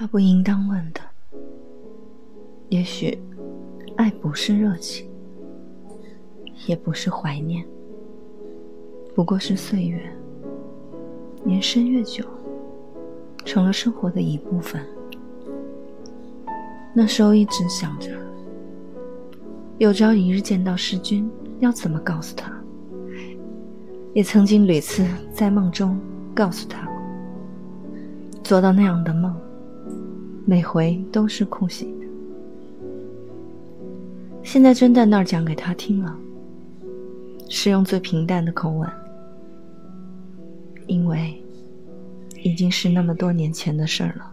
他不应当问的。也许，爱不是热情，也不是怀念，不过是岁月。年深越久，成了生活的一部分。那时候一直想着，有朝一日见到世君，要怎么告诉他。也曾经屡次在梦中告诉他过，做到那样的梦，每回都是空醒的。现在真在那儿讲给他听了，是用最平淡的口吻，因为已经是那么多年前的事儿了。